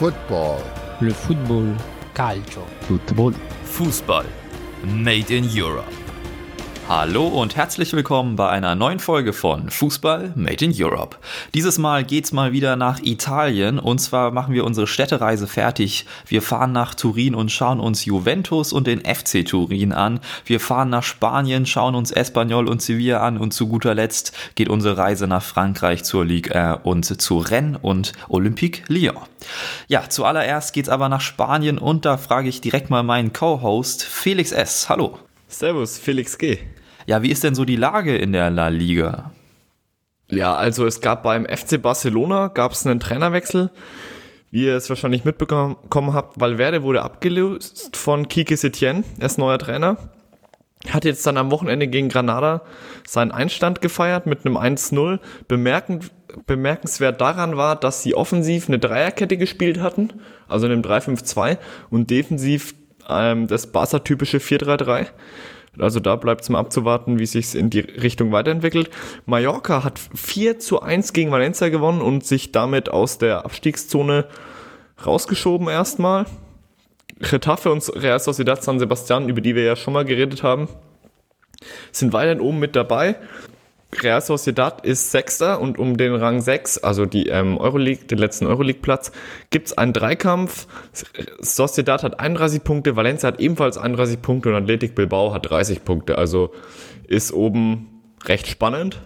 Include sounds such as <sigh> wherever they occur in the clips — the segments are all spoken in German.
Football. Le football. Calcio. Football. Fußball. Made in Europe. Hallo und herzlich willkommen bei einer neuen Folge von Fußball Made in Europe. Dieses Mal geht's mal wieder nach Italien und zwar machen wir unsere Städtereise fertig. Wir fahren nach Turin und schauen uns Juventus und den FC Turin an. Wir fahren nach Spanien, schauen uns Espanyol und Sevilla an und zu guter Letzt geht unsere Reise nach Frankreich zur Ligue 1 und zu Rennes und Olympique Lyon. Ja, zuallererst geht's aber nach Spanien und da frage ich direkt mal meinen Co-Host Felix S. Hallo. Servus, Felix G. Ja, wie ist denn so die Lage in der La Liga? Ja, also es gab beim FC Barcelona gab es einen Trainerwechsel. Wie ihr es wahrscheinlich mitbekommen habt, Valverde wurde abgelöst von Kike Setien, er ist neuer Trainer. Hat jetzt dann am Wochenende gegen Granada seinen Einstand gefeiert mit einem 1-0. Bemerken, bemerkenswert daran war, dass sie offensiv eine Dreierkette gespielt hatten, also in einem 3-5-2 und defensiv ähm, das Barca-typische 4-3-3. Also da bleibt es mal abzuwarten, wie sich in die Richtung weiterentwickelt. Mallorca hat 4 zu 1 gegen Valencia gewonnen und sich damit aus der Abstiegszone rausgeschoben erstmal. Getafe und Real Sociedad San Sebastian, über die wir ja schon mal geredet haben, sind weiterhin oben mit dabei. Real Sociedad ist Sechster und um den Rang 6, also die ähm, Euroleague, den letzten Euroleague-Platz, gibt es einen Dreikampf. Sociedad hat 31 Punkte, Valencia hat ebenfalls 31 Punkte und Athletic Bilbao hat 30 Punkte. Also ist oben recht spannend.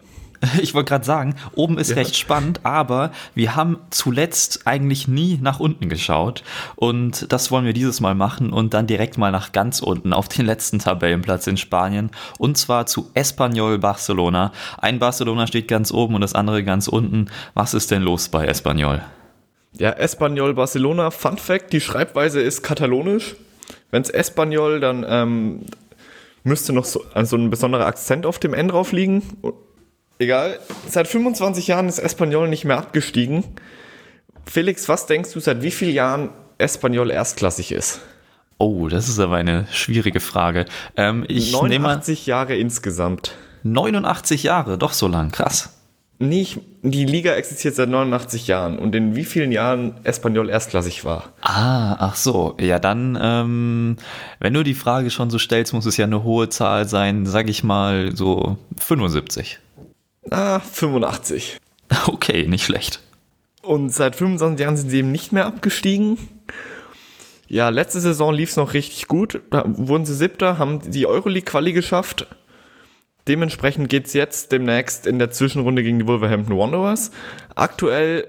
<laughs> Ich wollte gerade sagen, oben ist ja. recht spannend, aber wir haben zuletzt eigentlich nie nach unten geschaut und das wollen wir dieses Mal machen und dann direkt mal nach ganz unten auf den letzten Tabellenplatz in Spanien und zwar zu Espanyol Barcelona. Ein Barcelona steht ganz oben und das andere ganz unten. Was ist denn los bei Espanyol? Ja, Espanyol Barcelona, Fun Fact, die Schreibweise ist katalonisch. Wenn es Espanyol, dann ähm, müsste noch so also ein besonderer Akzent auf dem N drauf liegen Egal. Seit 25 Jahren ist Espanyol nicht mehr abgestiegen. Felix, was denkst du, seit wie vielen Jahren Espanyol erstklassig ist? Oh, das ist aber eine schwierige Frage. Ähm, ich 89 Jahre insgesamt. 89 Jahre, doch so lang, krass. Nicht, die Liga existiert seit 89 Jahren und in wie vielen Jahren Espanyol erstklassig war. Ah, ach so. Ja, dann, ähm, wenn du die Frage schon so stellst, muss es ja eine hohe Zahl sein, sag ich mal so 75. Ah, 85. <laughs> Okay, nicht schlecht. Und seit 25 Jahren sind sie eben nicht mehr abgestiegen. Ja, letzte Saison lief es noch richtig gut. Da wurden sie siebter, haben die Euroleague-Quali geschafft. Dementsprechend geht es jetzt demnächst in der Zwischenrunde gegen die Wolverhampton Wanderers. Aktuell,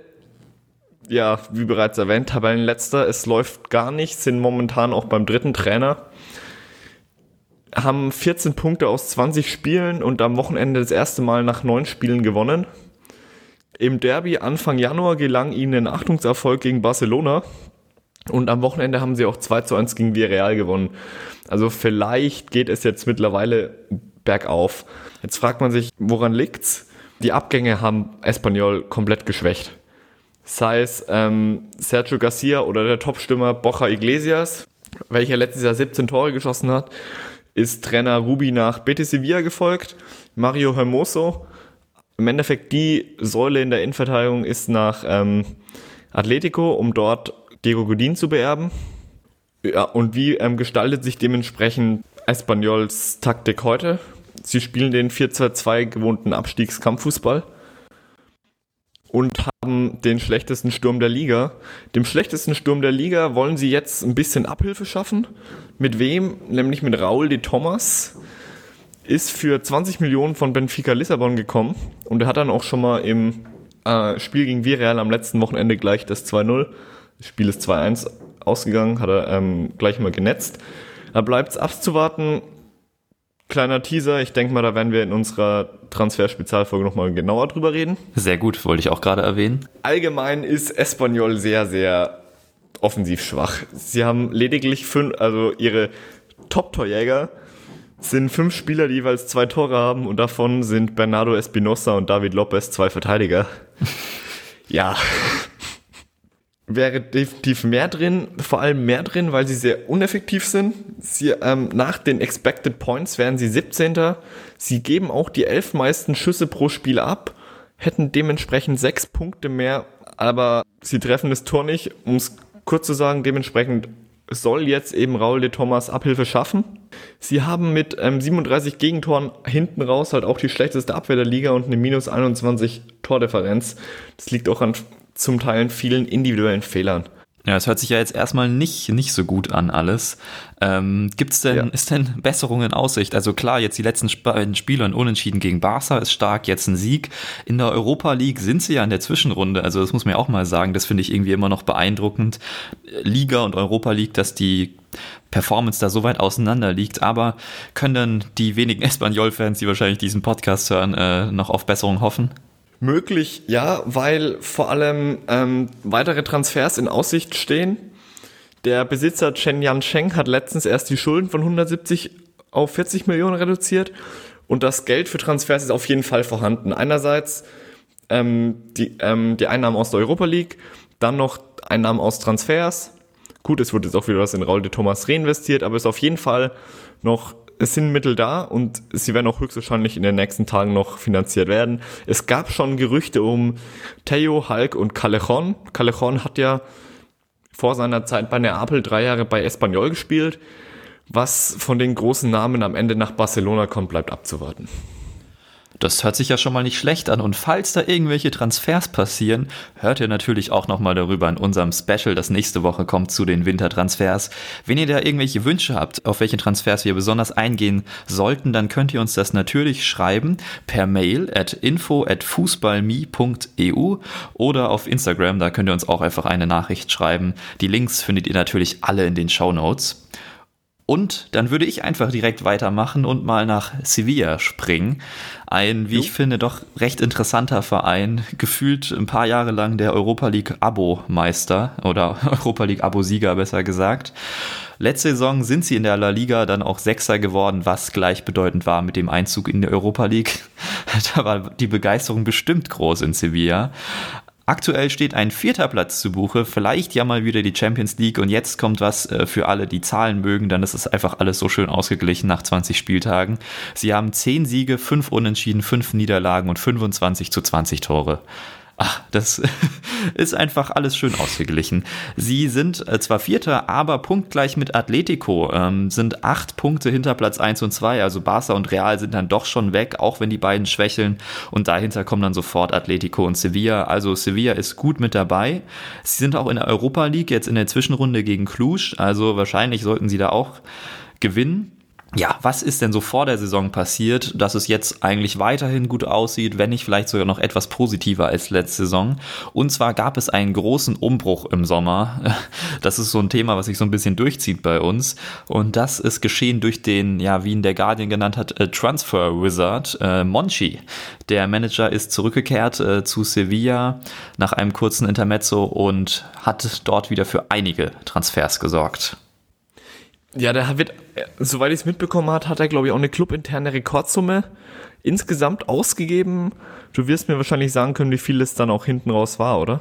ja, wie bereits erwähnt, Tabellenletzter. Es läuft gar nicht, sind momentan auch beim dritten Trainer haben 14 Punkte aus 20 Spielen und am Wochenende das erste Mal nach neun Spielen gewonnen. Im Derby Anfang Januar gelang ihnen ein Achtungserfolg gegen Barcelona. Und am Wochenende haben sie auch 2 zu 1 gegen Villarreal gewonnen. Also vielleicht geht es jetzt mittlerweile bergauf. Jetzt fragt man sich, woran liegt's? Die Abgänge haben Espanyol komplett geschwächt. Sei es ähm, Sergio Garcia oder der Topstürmer Bocha Iglesias, welcher letztes Jahr 17 Tore geschossen hat ist Trainer Rubi nach Betis Sevilla gefolgt, Mario Hermoso. Im Endeffekt die Säule in der Innenverteidigung ist nach ähm, Atletico, um dort Diego Godin zu beerben. Ja, und wie ähm, gestaltet sich dementsprechend Espanyols Taktik heute? Sie spielen den 4-2-2 gewohnten Abstiegskampffußball und haben den schlechtesten Sturm der Liga. Dem schlechtesten Sturm der Liga wollen sie jetzt ein bisschen Abhilfe schaffen. Mit wem? Nämlich mit Raul de Thomas. Ist für 20 Millionen von Benfica Lissabon gekommen und er hat dann auch schon mal im äh, Spiel gegen Villarreal am letzten Wochenende gleich das 2-0. Das Spiel ist 2-1 ausgegangen, hat er ähm, gleich mal genetzt. Da bleibt es abzuwarten, Kleiner Teaser, ich denke mal, da werden wir in unserer Transfer-Spezialfolge nochmal genauer drüber reden. Sehr gut, wollte ich auch gerade erwähnen. Allgemein ist Espanyol sehr, sehr offensiv schwach. Sie haben lediglich fünf, also ihre Top-Torjäger sind fünf Spieler, die jeweils zwei Tore haben und davon sind Bernardo Espinosa und David Lopez zwei Verteidiger. <laughs> ja, wäre definitiv mehr drin, vor allem mehr drin, weil sie sehr uneffektiv sind. Sie, ähm, nach den Expected Points wären sie 17. Sie geben auch die elf meisten Schüsse pro Spiel ab, hätten dementsprechend sechs Punkte mehr, aber sie treffen das Tor nicht. Um es kurz zu sagen, dementsprechend soll jetzt eben Raul de Thomas Abhilfe schaffen. Sie haben mit ähm, 37 Gegentoren hinten raus halt auch die schlechteste Abwehr der Liga und eine minus 21 Tordifferenz. Das liegt auch an zum Teil vielen individuellen Fehlern. Ja, es hört sich ja jetzt erstmal nicht, nicht so gut an alles. Ähm, gibt's denn, ja. ist denn Besserung in Aussicht? Also klar, jetzt die letzten beiden Spiele ein Unentschieden gegen Barca ist stark, jetzt ein Sieg. In der Europa League sind sie ja in der Zwischenrunde, also das muss man ja auch mal sagen, das finde ich irgendwie immer noch beeindruckend. Liga und Europa League, dass die Performance da so weit auseinander liegt, aber können dann die wenigen <laughs> Espanyol-Fans, die wahrscheinlich diesen Podcast hören, äh, noch auf Besserung hoffen? Möglich, ja, weil vor allem ähm, weitere Transfers in Aussicht stehen. Der Besitzer Chen Yansheng hat letztens erst die Schulden von 170 auf 40 Millionen reduziert und das Geld für Transfers ist auf jeden Fall vorhanden. Einerseits ähm, die, ähm, die Einnahmen aus der Europa League, dann noch Einnahmen aus Transfers. Gut, es wurde jetzt auch wieder was in Raul de Thomas reinvestiert, aber es ist auf jeden Fall noch es sind Mittel da und sie werden auch höchstwahrscheinlich in den nächsten Tagen noch finanziert werden. Es gab schon Gerüchte um Theo, Hulk und Callejon. Callejon hat ja vor seiner Zeit bei Neapel drei Jahre bei Espanyol gespielt. Was von den großen Namen am Ende nach Barcelona kommt, bleibt abzuwarten. Das hört sich ja schon mal nicht schlecht an. Und falls da irgendwelche Transfers passieren, hört ihr natürlich auch nochmal darüber in unserem Special, das nächste Woche kommt zu den Wintertransfers. Wenn ihr da irgendwelche Wünsche habt, auf welche Transfers wir besonders eingehen sollten, dann könnt ihr uns das natürlich schreiben per Mail at info at fußballme.eu oder auf Instagram, da könnt ihr uns auch einfach eine Nachricht schreiben. Die Links findet ihr natürlich alle in den Show Notes. Und dann würde ich einfach direkt weitermachen und mal nach Sevilla springen. Ein, wie jo. ich finde, doch recht interessanter Verein. Gefühlt ein paar Jahre lang der Europa League Abo-Meister oder <laughs> Europa League Abo-Sieger, besser gesagt. Letzte Saison sind sie in der La Liga dann auch Sechser geworden, was gleichbedeutend war mit dem Einzug in die Europa League. <laughs> da war die Begeisterung bestimmt groß in Sevilla. Aktuell steht ein vierter Platz zu Buche, vielleicht ja mal wieder die Champions League und jetzt kommt was äh, für alle, die Zahlen mögen, dann ist es einfach alles so schön ausgeglichen nach 20 Spieltagen. Sie haben 10 Siege, 5 Unentschieden, 5 Niederlagen und 25 zu 20 Tore. Ach, das <laughs> ist einfach alles schön ausgeglichen. Sie sind äh, zwar Vierter, aber punktgleich mit Atletico, ähm, sind acht Punkte hinter Platz 1 und 2. Also Barca und Real sind dann doch schon weg, auch wenn die beiden schwächeln. Und dahinter kommen dann sofort Atletico und Sevilla. Also Sevilla ist gut mit dabei. Sie sind auch in der Europa League jetzt in der Zwischenrunde gegen Cluj. Also wahrscheinlich sollten sie da auch gewinnen ja, was ist denn so vor der Saison passiert, dass es jetzt eigentlich weiterhin gut aussieht, wenn nicht vielleicht sogar noch etwas positiver als letzte Saison? Und zwar gab es einen großen Umbruch im Sommer. <laughs> Das ist so ein Thema, was sich so ein bisschen durchzieht bei uns. Und das ist geschehen durch den, ja, wie ihn der Guardian genannt hat, äh, Transfer Wizard, äh, Monchi. Der Manager ist zurückgekehrt äh, zu Sevilla nach einem kurzen Intermezzo und hat dort wieder für einige Transfers gesorgt. Ja, der wird, soweit ich es mitbekommen habe, hat er, glaube ich, auch eine clubinterne Rekordsumme insgesamt ausgegeben. Du wirst mir wahrscheinlich sagen können, wie viel es dann auch hinten raus war, oder?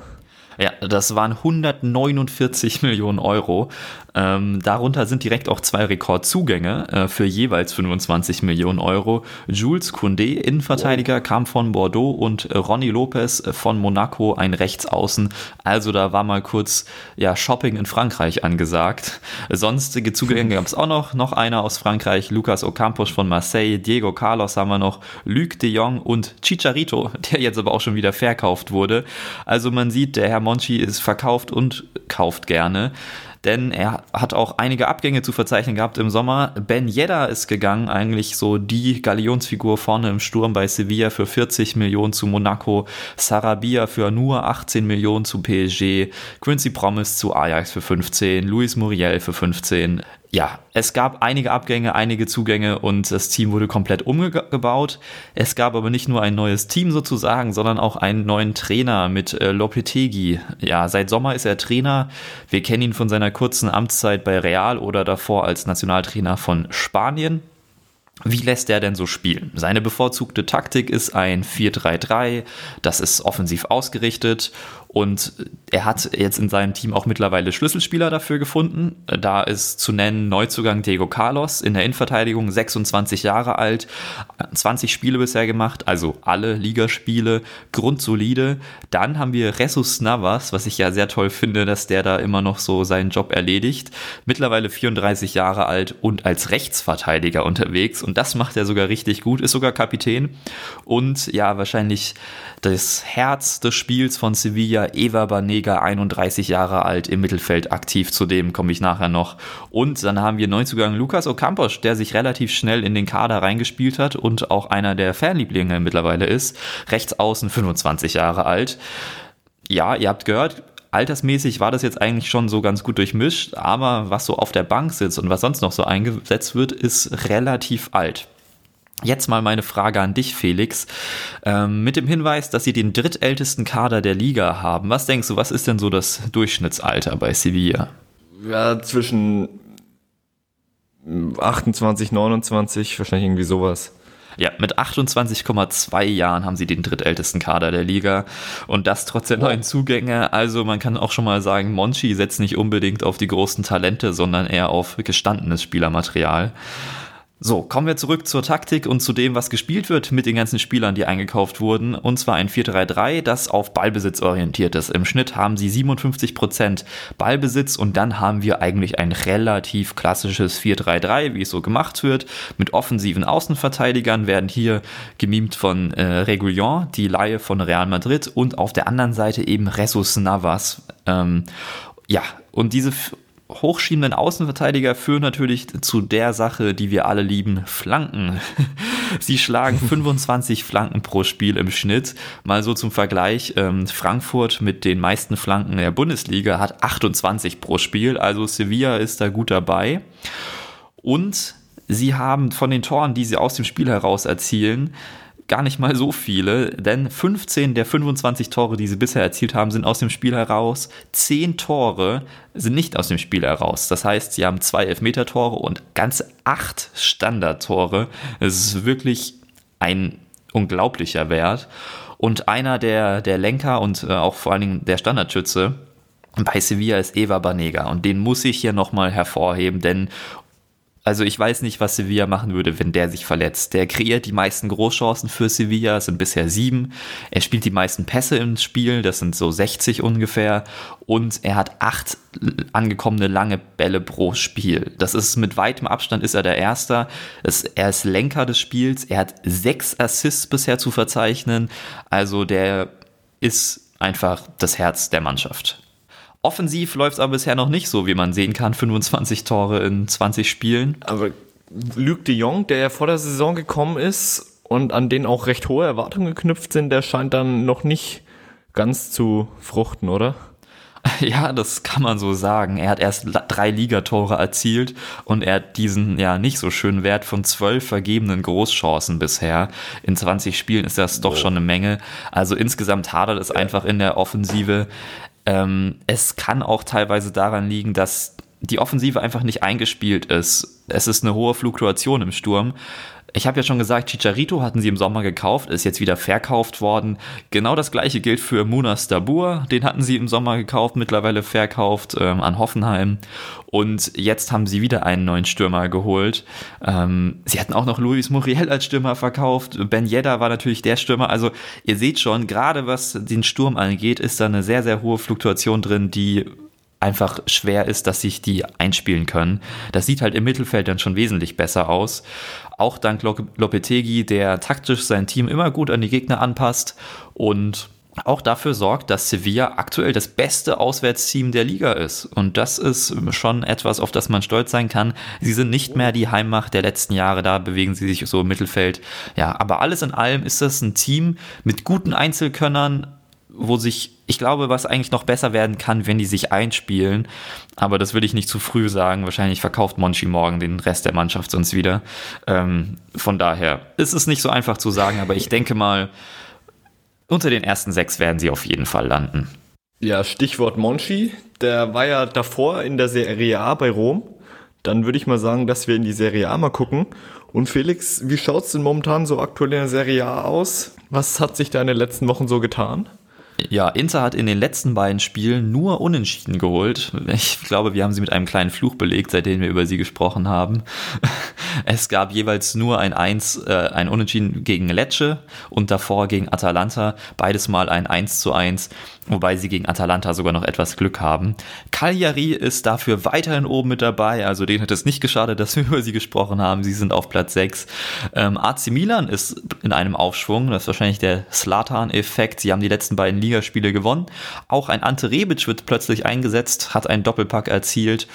Ja, das waren 149 Millionen Euro. Ähm, darunter sind direkt auch zwei Rekordzugänge äh, für jeweils 25 Millionen Euro. Jules Koundé, Innenverteidiger, kam von Bordeaux und Ronny Lopez von Monaco, ein Rechtsaußen. Also da war mal kurz ja, Shopping in Frankreich angesagt. Sonstige Zugänge gab es auch noch. Noch einer aus Frankreich, Lucas Ocampos von Marseille, Diego Carlos haben wir noch, Luc de Jong und Chicharito, <laughs> der jetzt aber auch schon wieder verkauft wurde. Also man sieht, der Herr Monchi ist verkauft und kauft gerne denn er hat auch einige Abgänge zu verzeichnen gehabt im Sommer. Ben Yedda ist gegangen, eigentlich so die Galionsfigur vorne im Sturm bei Sevilla für 40 Millionen zu Monaco, Sarabia für nur 18 Millionen zu PSG, Quincy Promise zu Ajax für 15, Luis Muriel für 15 ja, es gab einige Abgänge, einige Zugänge und das Team wurde komplett umgebaut. Es gab aber nicht nur ein neues Team sozusagen, sondern auch einen neuen Trainer mit äh, Lopetegi. Ja, seit Sommer ist er Trainer. Wir kennen ihn von seiner kurzen Amtszeit bei Real oder davor als Nationaltrainer von Spanien. Wie lässt er denn so spielen? Seine bevorzugte Taktik ist ein 4-3-3, das ist offensiv ausgerichtet Und er hat jetzt in seinem Team auch mittlerweile Schlüsselspieler dafür gefunden. Da ist zu nennen Neuzugang Diego Carlos in der Innenverteidigung, 26 Jahre alt, 20 Spiele bisher gemacht, also alle Ligaspiele, grundsolide. Dann haben wir Ressus Navas, was ich ja sehr toll finde, dass der da immer noch so seinen Job erledigt. Mittlerweile 34 Jahre alt und als Rechtsverteidiger unterwegs. Und das macht er sogar richtig gut, ist sogar Kapitän. Und ja, wahrscheinlich das Herz des Spiels von Sevilla, Eva Banega, 31 Jahre alt, im Mittelfeld aktiv, zu dem komme ich nachher noch. Und dann haben wir Neuzugang Lukas Ocampos, der sich relativ schnell in den Kader reingespielt hat und auch einer der Fanlieblinge mittlerweile ist. Rechts außen 25 Jahre alt. Ja, ihr habt gehört, altersmäßig war das jetzt eigentlich schon so ganz gut durchmischt, aber was so auf der Bank sitzt und was sonst noch so eingesetzt wird, ist relativ alt. Jetzt mal meine Frage an dich, Felix. Ähm, mit dem Hinweis, dass sie den drittältesten Kader der Liga haben. Was denkst du, was ist denn so das Durchschnittsalter bei Sevilla? Ja, zwischen 28, 29, wahrscheinlich irgendwie sowas. Ja, mit 28,2 Jahren haben sie den drittältesten Kader der Liga und das trotz der neuen Zugänge. Also man kann auch schon mal sagen, Monchi setzt nicht unbedingt auf die großen Talente, sondern eher auf gestandenes Spielermaterial. So, kommen wir zurück zur Taktik und zu dem, was gespielt wird mit den ganzen Spielern, die eingekauft wurden. Und zwar ein 4-3-3, das auf Ballbesitz orientiert ist. Im Schnitt haben sie 57% Ballbesitz und dann haben wir eigentlich ein relativ klassisches 4-3-3, wie es so gemacht wird. Mit offensiven Außenverteidigern werden hier gemimt von äh, Regulion, die Laie von Real Madrid und auf der anderen Seite eben Resus Navas. Ähm, ja, und diese hochschiebenden Außenverteidiger führen natürlich zu der Sache, die wir alle lieben, Flanken. <laughs> Sie schlagen <laughs> 25 Flanken pro Spiel im Schnitt. Mal so zum Vergleich, ähm, Frankfurt mit den meisten Flanken der Bundesliga hat 28 pro Spiel, also Sevilla ist da gut dabei. Und sie haben von den Toren, die sie aus dem Spiel heraus erzielen, gar nicht mal so viele, denn 15 der 25 Tore, die sie bisher erzielt haben, sind aus dem Spiel heraus. 10 Tore sind nicht aus dem Spiel heraus. Das heißt, sie haben zwei Elfmeter-Tore und ganze 8 Standard-Tore. Es ist wirklich ein unglaublicher Wert. Und einer der, der Lenker und äh, auch vor allen Dingen der Standardschütze bei Sevilla ist Eva Banega und den muss ich hier nochmal hervorheben, denn also ich weiß nicht, was Sevilla machen würde, wenn der sich verletzt. Der kreiert die meisten Großchancen für Sevilla, es sind bisher sieben. Er spielt die meisten Pässe im Spiel, das sind so 60 ungefähr. Und er hat acht angekommene lange Bälle pro Spiel. Das ist mit weitem Abstand ist er der Erste. er ist Lenker des Spiels. Er hat sechs Assists bisher zu verzeichnen. Also der ist einfach das Herz der Mannschaft. Offensiv läuft es aber bisher noch nicht so, wie man sehen kann. 25 Tore in 20 Spielen. Aber Luc de Jong, der ja vor der Saison gekommen ist und an den auch recht hohe Erwartungen geknüpft sind, der scheint dann noch nicht ganz zu fruchten, oder? <laughs> Ja, das kann man so sagen. Er hat erst drei Ligatore erzielt und er hat diesen ja nicht so schönen Wert von zwölf vergebenen Großchancen bisher. In 20 Spielen ist das doch oh. schon eine Menge. Also insgesamt hadert es einfach in der Offensive. Ähm, es kann auch teilweise daran liegen, dass die Offensive einfach nicht eingespielt ist. Es ist eine hohe Fluktuation im Sturm. Ich habe ja schon gesagt, Chicharito hatten sie im Sommer gekauft, ist jetzt wieder verkauft worden. Genau das gleiche gilt für Munas Dabur, den hatten sie im Sommer gekauft, mittlerweile verkauft ähm, an Hoffenheim. Und jetzt haben sie wieder einen neuen Stürmer geholt. Ähm, sie hatten auch noch Luis Muriel als Stürmer verkauft. Ben Yedda war natürlich der Stürmer. Also ihr seht schon, gerade was den Sturm angeht, ist da eine sehr, sehr hohe Fluktuation drin, die einfach schwer ist, dass sich die einspielen können. Das sieht halt im Mittelfeld dann schon wesentlich besser aus. Auch dank Lopetegi, der taktisch sein Team immer gut an die Gegner anpasst und auch dafür sorgt, dass Sevilla aktuell das beste Auswärtsteam der Liga ist. Und das ist schon etwas, auf das man stolz sein kann. Sie sind nicht mehr die Heimmacht der letzten Jahre, da bewegen sie sich so im Mittelfeld. Ja, aber alles in allem ist das ein Team mit guten Einzelkönnern, wo sich, ich glaube, was eigentlich noch besser werden kann, wenn die sich einspielen. Aber das will ich nicht zu früh sagen. Wahrscheinlich verkauft Monchi morgen den Rest der Mannschaft sonst wieder. Ähm, von daher ist es nicht so einfach zu sagen, aber ich denke mal, unter den ersten sechs werden sie auf jeden Fall landen. Ja, Stichwort Monchi. Der war ja davor in der Serie A bei Rom. Dann würde ich mal sagen, dass wir in die Serie A mal gucken. Und Felix, wie schaut es denn momentan so aktuell in der Serie A aus? Was hat sich da in den letzten Wochen so getan? Ja, Inter hat in den letzten beiden Spielen nur Unentschieden geholt. Ich glaube, wir haben sie mit einem kleinen Fluch belegt, seitdem wir über sie gesprochen haben. <laughs> Es gab jeweils nur ein 1, äh, ein Unentschieden gegen Lecce und davor gegen Atalanta. Beides mal ein 1 zu 1, wobei sie gegen Atalanta sogar noch etwas Glück haben. Cagliari ist dafür weiterhin oben mit dabei, also denen hat es nicht geschadet, dass wir <laughs> über sie gesprochen haben. Sie sind auf Platz 6. Ähm, AC Milan ist in einem Aufschwung, das ist wahrscheinlich der Slatan-Effekt. Sie haben die letzten beiden Ligaspiele gewonnen. Auch ein Ante Rebic wird plötzlich eingesetzt, hat einen Doppelpack erzielt.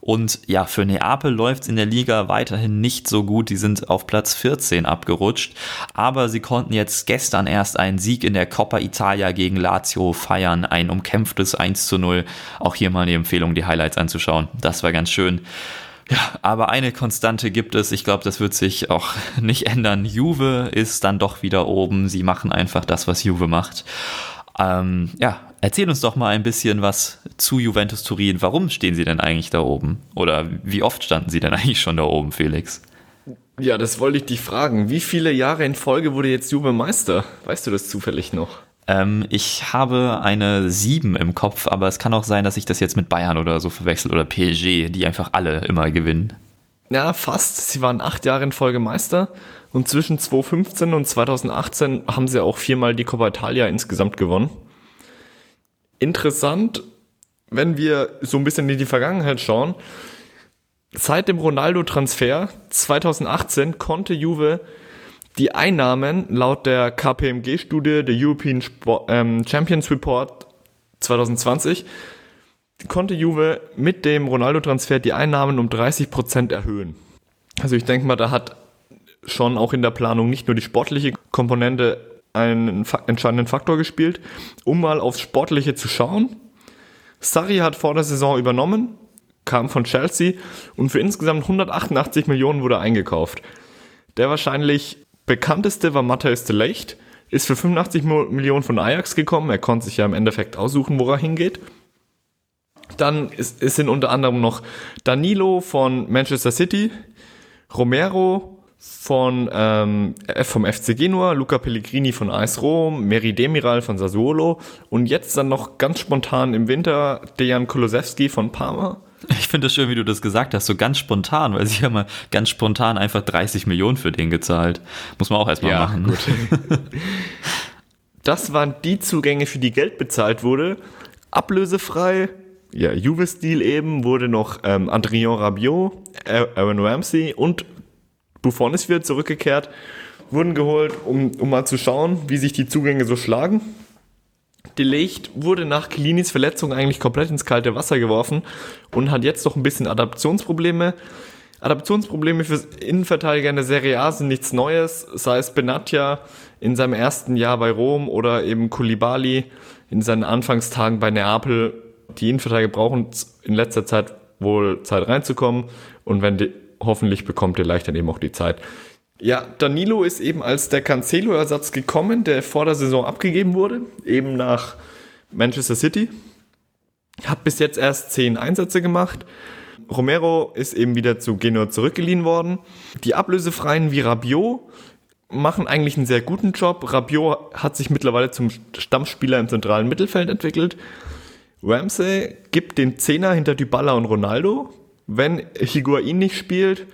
Und ja, für Neapel läuft es in der Liga weiterhin nicht so gut. Die sind auf Platz 14 abgerutscht. Aber sie konnten jetzt gestern erst einen Sieg in der Coppa Italia gegen Lazio feiern. Ein umkämpftes 1 zu 0. Auch hier mal die Empfehlung, die Highlights anzuschauen. Das war ganz schön. Ja, aber eine Konstante gibt es. Ich glaube, das wird sich auch <laughs> nicht ändern. Juve ist dann doch wieder oben. Sie machen einfach das, was Juve macht. Ähm, ja, erzähl uns doch mal ein bisschen was zu Juventus Turin. Warum stehen sie denn eigentlich da oben? Oder wie oft standen sie denn <laughs> eigentlich schon da oben, Felix? Ja, das wollte ich dich fragen. Wie viele Jahre in Folge wurde jetzt Juve Meister? Weißt du das zufällig noch? Ähm, ich habe eine 7 im Kopf, aber es kann auch sein, dass ich das jetzt mit Bayern oder so verwechsel oder PSG, die einfach alle immer gewinnen. Ja, fast. Sie waren acht Jahre in Folge Meister und zwischen 2015 und 2018 haben sie auch viermal die Coppa Italia insgesamt gewonnen. Interessant, wenn wir so ein bisschen in die Vergangenheit schauen. Seit dem Ronaldo-Transfer 2018 konnte Juve die Einnahmen laut der KPMG-Studie, der European Sport, ähm, Champions Report 2020, konnte Juve mit dem Ronaldo-Transfer die Einnahmen um 30 Prozent erhöhen. Also ich denke mal, da hat schon auch in der Planung nicht nur die sportliche Komponente einen entscheidenden Faktor gespielt. Um mal aufs Sportliche zu schauen. Sarri hat vor der Saison übernommen, kam von Chelsea und für insgesamt 188 Millionen wurde eingekauft. Der wahrscheinlich bekannteste war Matthäus de Ligt, ist für 85 Millionen von Ajax gekommen. Er konnte sich ja im Endeffekt aussuchen, wo er hingeht. Dann ist, sind unter anderem noch Danilo von Manchester City, Romero von ähm, vom FC Genua, Luca Pellegrini von AS Rom, Meri Demiral von Sassuolo und jetzt dann noch ganz spontan im Winter Dejan Kolosewski von Parma. Ich finde es schön, wie du das gesagt hast, so ganz spontan, weil sie haben mal ganz spontan einfach 30 Millionen für den gezahlt. Muss man auch erstmal ja, machen. Gut. <laughs> das waren die Zugänge, für die Geld bezahlt wurde. Ablösefrei. Ja, Juve-Stil eben wurde noch ähm, Adrien Rabiot, Aaron Ramsey und Buffon ist wieder zurückgekehrt. Wurden geholt, um, um mal zu schauen, wie sich die Zugänge so schlagen. Delicht wurde nach Kilinis Verletzung eigentlich komplett ins kalte Wasser geworfen und hat jetzt noch ein bisschen Adaptionsprobleme. Adaptionsprobleme für Innenverteidiger in der Serie A sind nichts Neues, sei es Benatia in seinem ersten Jahr bei Rom oder eben Kulibali in seinen Anfangstagen bei Neapel. Die Innenverteidiger brauchen in letzter Zeit wohl Zeit reinzukommen und wenn die, hoffentlich bekommt ihr leicht dann eben auch die Zeit. Ja, Danilo ist eben als der Cancelo-Ersatz gekommen, der vor der Saison abgegeben wurde, eben nach Manchester City. Hat bis jetzt erst zehn Einsätze gemacht. Romero ist eben wieder zu Genua zurückgeliehen worden. Die Ablösefreien wie Rabiot machen eigentlich einen sehr guten Job. Rabiot hat sich mittlerweile zum Stammspieler im zentralen Mittelfeld entwickelt. Ramsey gibt den Zehner hinter Dybala und Ronaldo. Wenn Higuain nicht spielt,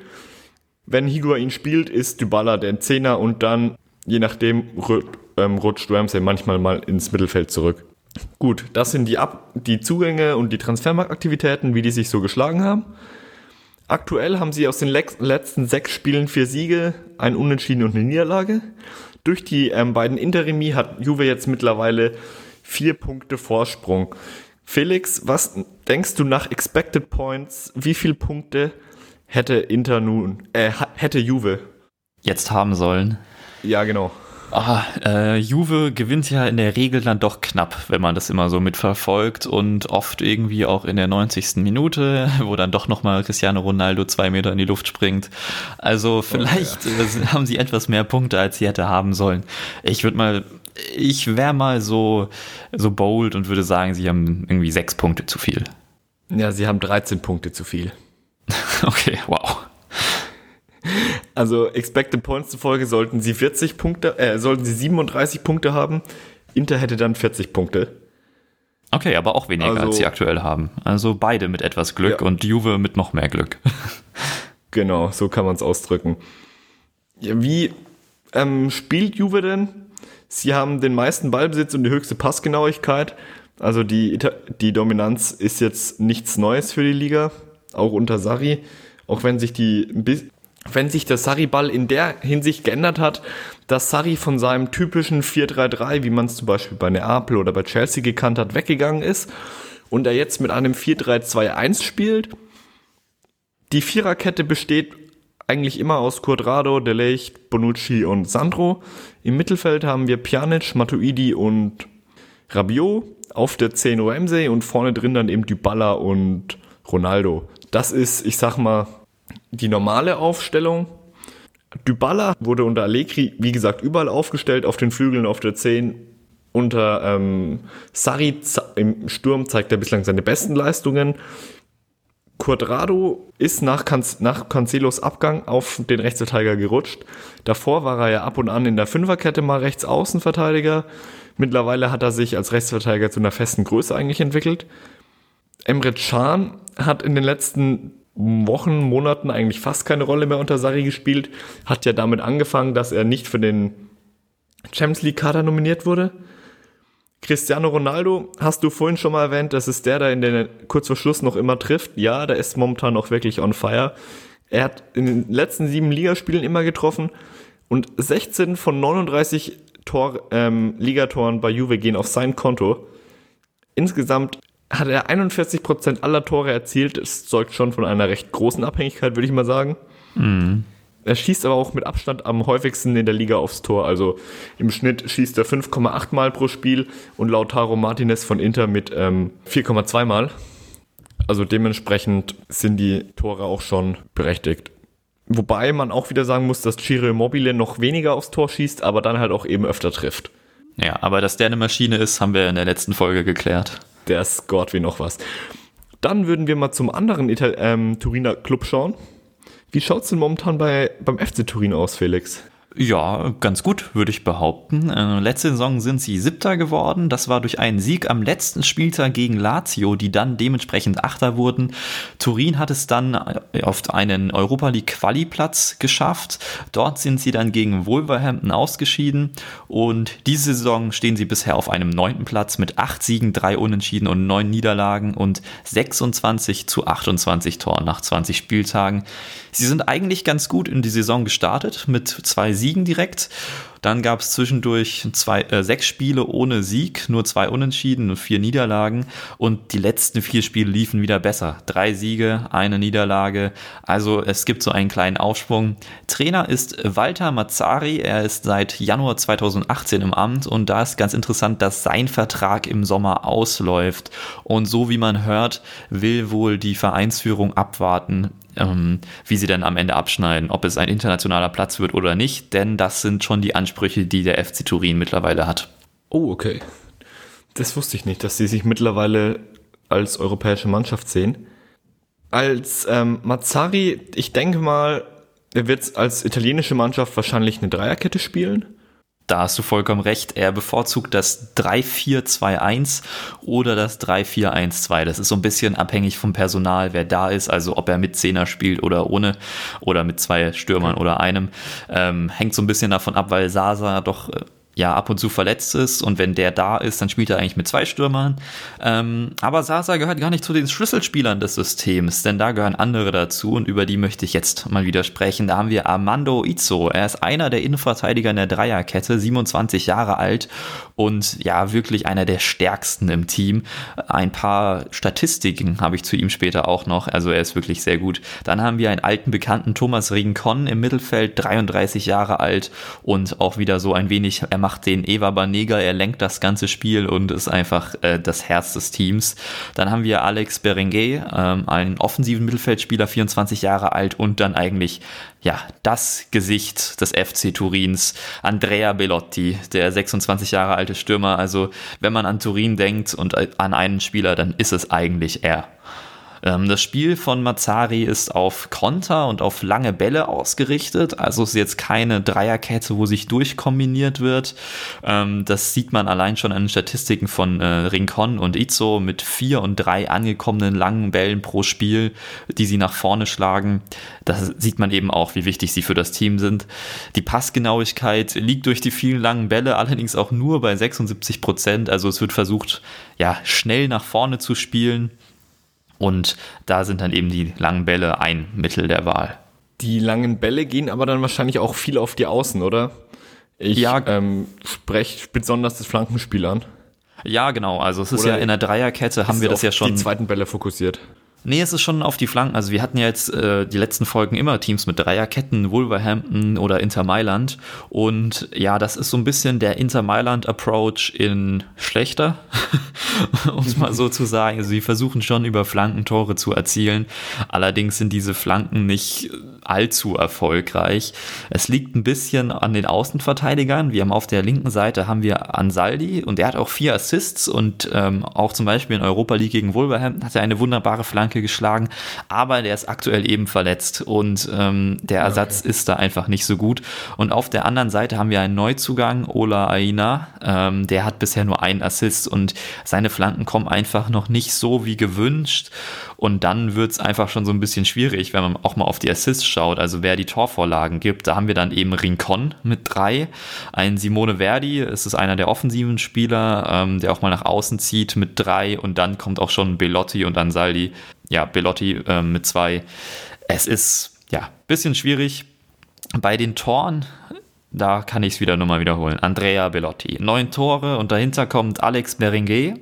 wenn Higuain spielt, ist Dybala der Zehner und dann, je nachdem, ähm, rutscht Ramsey manchmal mal ins Mittelfeld zurück. Gut, das sind die, Ab die Zugänge und die Transfermarktaktivitäten, wie die sich so geschlagen haben. Aktuell haben sie aus den letzten sechs Spielen vier Siege, ein Unentschieden und eine Niederlage. Durch die ähm, beiden Interimi hat Juve jetzt mittlerweile vier Punkte Vorsprung. Felix, was denkst du nach Expected Points? Wie viele Punkte hätte Inter nun, äh, hätte Juve jetzt haben sollen. Ja, genau. Ah, äh, Juve gewinnt ja in der Regel dann doch knapp, wenn man das immer so mitverfolgt und oft irgendwie auch in der 90. Minute, wo dann doch nochmal Cristiano Ronaldo zwei Meter in die Luft springt. Also vielleicht oh, ja. Äh, haben sie etwas mehr Punkte, als sie hätte haben sollen. Ich würde mal, ich wäre mal so, so bold und würde sagen, sie haben irgendwie sechs Punkte zu viel. Ja, sie haben 13 Punkte zu viel. <laughs> Okay, wow. Also Expected Points zufolge sollten sie 40 Punkte, äh, sollten sie 37 Punkte haben. Inter hätte dann 40 Punkte. Okay, aber auch weniger, Also- als sie aktuell haben. Also beide mit etwas Glück Ja. und Juve mit noch mehr Glück. <laughs> Genau, so kann man es ausdrücken. Wie ähm, spielt Juve denn? Sie haben den meisten Ballbesitz und die höchste Passgenauigkeit. Also die, die Dominanz ist jetzt nichts Neues für die Liga, auch unter Sarri. Auch wenn sich die wenn sich der Sarri-Ball in der Hinsicht geändert hat, dass Sarri von seinem typischen 4-3-3, wie man es zum Beispiel bei Neapel oder bei Chelsea gekannt hat, weggegangen ist und er jetzt mit einem 4-3-2-1 spielt die Viererkette besteht eigentlich immer aus Quadrado, Delicht, Bonucci und Sandro. Im Mittelfeld haben wir Pjanic, Matuidi und Rabiot. Auf der 10 Ramsey und vorne drin dann eben Dybala und Ronaldo. Das ist, ich sag mal, die normale Aufstellung. Dybala wurde unter Allegri, wie gesagt, überall aufgestellt, auf den Flügeln, auf der 10. Unter ähm, Sarri im Sturm zeigt er bislang seine besten Leistungen. Quadrado ist nach, Canz nach Cancelos Abgang auf den Rechtsverteidiger gerutscht. Davor war er ja ab und an in der Fünferkette mal Rechtsaußenverteidiger. Mittlerweile hat er sich als Rechtsverteidiger zu einer festen Größe eigentlich entwickelt. Emre Can hat in den letzten Wochen, Monaten eigentlich fast keine Rolle mehr unter Sarri gespielt. Hat ja damit angefangen, dass er nicht für den Champions League Kader nominiert wurde. Cristiano Ronaldo, hast du vorhin schon mal erwähnt, das ist der, der in den kurz vor Schluss noch immer trifft. Ja, der ist momentan auch wirklich on fire. Er hat in den letzten sieben Ligaspielen immer getroffen und 16 von 39 Tor, ähm, Ligatoren bei Juve gehen auf sein Konto. Insgesamt hat er 41% aller Tore erzielt. Das zeugt schon von einer recht großen Abhängigkeit, würde ich mal sagen. Er schießt aber auch mit Abstand am häufigsten in der Liga aufs Tor. Also im Schnitt schießt er 5,8 Mal pro Spiel und Lautaro Martinez von Inter mit ähm, 4,2 Mal. Also dementsprechend sind die Tore auch schon berechtigt. Wobei man auch wieder sagen muss, dass Ciro Immobile noch weniger aufs Tor schießt, aber dann halt auch eben öfter trifft. Ja, aber dass der eine Maschine ist, haben wir in der letzten Folge geklärt. Der scored wie noch was. Dann würden wir mal zum anderen Ital ähm, Turiner Club schauen. Wie schaut's denn momentan bei, beim FC Turin aus, Felix? Ja, ganz gut, würde ich behaupten. Äh, letzte Saison sind sie Siebter geworden. Das war durch einen Sieg am letzten Spieltag gegen Lazio, die dann dementsprechend Achter wurden. Turin hat es dann äh, auf einen Europa League Quali-Platz geschafft. Dort sind sie dann gegen Wolverhampton ausgeschieden. Und diese Saison stehen sie bisher auf einem neunten Platz mit acht Siegen, drei Unentschieden und neun Niederlagen und 26 zu 28 Toren nach 20 Spieltagen. Sie sind eigentlich ganz gut in die Saison gestartet mit zwei Siegen direkt. Dann gab es zwischendurch zwei, äh, sechs Spiele ohne Sieg, nur zwei Unentschieden und vier Niederlagen. Und die letzten vier Spiele liefen wieder besser. Drei Siege, eine Niederlage. Also es gibt so einen kleinen Aufschwung. Trainer ist Walter Mazzari. Er ist seit Januar 2018 im Amt. Und da ist ganz interessant, dass sein Vertrag im Sommer ausläuft. Und so wie man hört, will wohl die Vereinsführung abwarten, ähm, wie sie dann am Ende abschneiden, ob es ein internationaler Platz wird oder nicht, denn das sind schon die Ansprüche, die der FC Turin mittlerweile hat. Oh, okay. Das wusste ich nicht, dass sie sich mittlerweile als europäische Mannschaft sehen. Als ähm, Mazzari, ich denke mal, er wird als italienische Mannschaft wahrscheinlich eine Dreierkette spielen. Da hast du vollkommen recht. Er bevorzugt das 3-4-2-1 oder das 3-4-1-2. Das ist so ein bisschen abhängig vom Personal, wer da ist, also ob er mit Zehner spielt oder ohne oder mit zwei Stürmern oder einem. Ähm, hängt so ein bisschen davon ab, weil Sasa doch äh, ja ab und zu verletzt ist und wenn der da ist, dann spielt er eigentlich mit zwei Stürmern. Ähm, aber Sasa gehört gar nicht zu den Schlüsselspielern des Systems, denn da gehören andere dazu und über die möchte ich jetzt mal wieder sprechen. Da haben wir Armando Izzo. Er ist einer der Innenverteidiger in der Dreierkette, 27 Jahre alt und ja, wirklich einer der stärksten im Team. Ein paar Statistiken habe ich zu ihm später auch noch, also er ist wirklich sehr gut. Dann haben wir einen alten Bekannten, Thomas Rincon im Mittelfeld, 33 Jahre alt und auch wieder so ein wenig, macht den Eva Banega, er lenkt das ganze Spiel und ist einfach äh, das Herz des Teams. Dann haben wir Alex Berenguer, ähm, einen offensiven Mittelfeldspieler, 24 Jahre alt und dann eigentlich ja, das Gesicht des FC Turins, Andrea Bellotti, der 26 Jahre alte Stürmer. Also, wenn man an Turin denkt und an einen Spieler, dann ist es eigentlich er. Ähm, das Spiel von Mazzari ist auf Konter und auf lange Bälle ausgerichtet. Also es ist jetzt keine Dreierkette, wo sich durchkombiniert wird. Ähm, das sieht man allein schon an den Statistiken von äh, Rincon und Izzo mit vier und drei angekommenen langen Bällen pro Spiel, die sie nach vorne schlagen. Das sieht man eben auch, wie wichtig sie für das Team sind. Die Passgenauigkeit liegt durch die vielen langen Bälle allerdings auch nur bei 76 Prozent. Also es wird versucht, ja, schnell nach vorne zu spielen. Und da sind dann eben die langen Bälle ein Mittel der Wahl. Die langen Bälle gehen aber dann wahrscheinlich auch viel auf die Außen, oder? Ich ja. ähm, spreche besonders das Flankenspiel an. Ja, genau. Also es ist oder ja in der Dreierkette haben wir das ja schon. Die zweiten Bälle fokussiert. Nee, es ist schon auf die Flanken. Also wir hatten ja jetzt äh, die letzten Folgen immer Teams mit Dreierketten, Wolverhampton oder Inter Mailand. Und ja, das ist so ein bisschen der Inter Mailand-Approach in schlechter, <laughs> um es mal so zu sagen. Also sie versuchen schon über Flanken Tore zu erzielen. Allerdings sind diese Flanken nicht allzu erfolgreich. Es liegt ein bisschen an den Außenverteidigern. Wir haben auf der linken Seite haben wir Ansaldi und er hat auch vier Assists und ähm, auch zum Beispiel in Europa League gegen Wolverhampton hat er eine wunderbare Flanke geschlagen, aber der ist aktuell eben verletzt und ähm, der Ersatz okay. ist da einfach nicht so gut. Und auf der anderen Seite haben wir einen Neuzugang, Ola Aina, ähm, der hat bisher nur einen Assist und seine Flanken kommen einfach noch nicht so wie gewünscht und dann wird es einfach schon so ein bisschen schwierig, wenn man auch mal auf die Assists schaut, also wer die Torvorlagen gibt. Da haben wir dann eben Rincon mit drei, ein Simone Verdi, es ist einer der offensiven Spieler, ähm, der auch mal nach außen zieht mit drei und dann kommt auch schon Belotti und Ansaldi, ja, Belotti äh, mit zwei. Es ist ja bisschen schwierig. Bei den Toren da kann ich es wieder nochmal wiederholen. Andrea Bellotti. Neun Tore und dahinter kommt Alex Berenguer,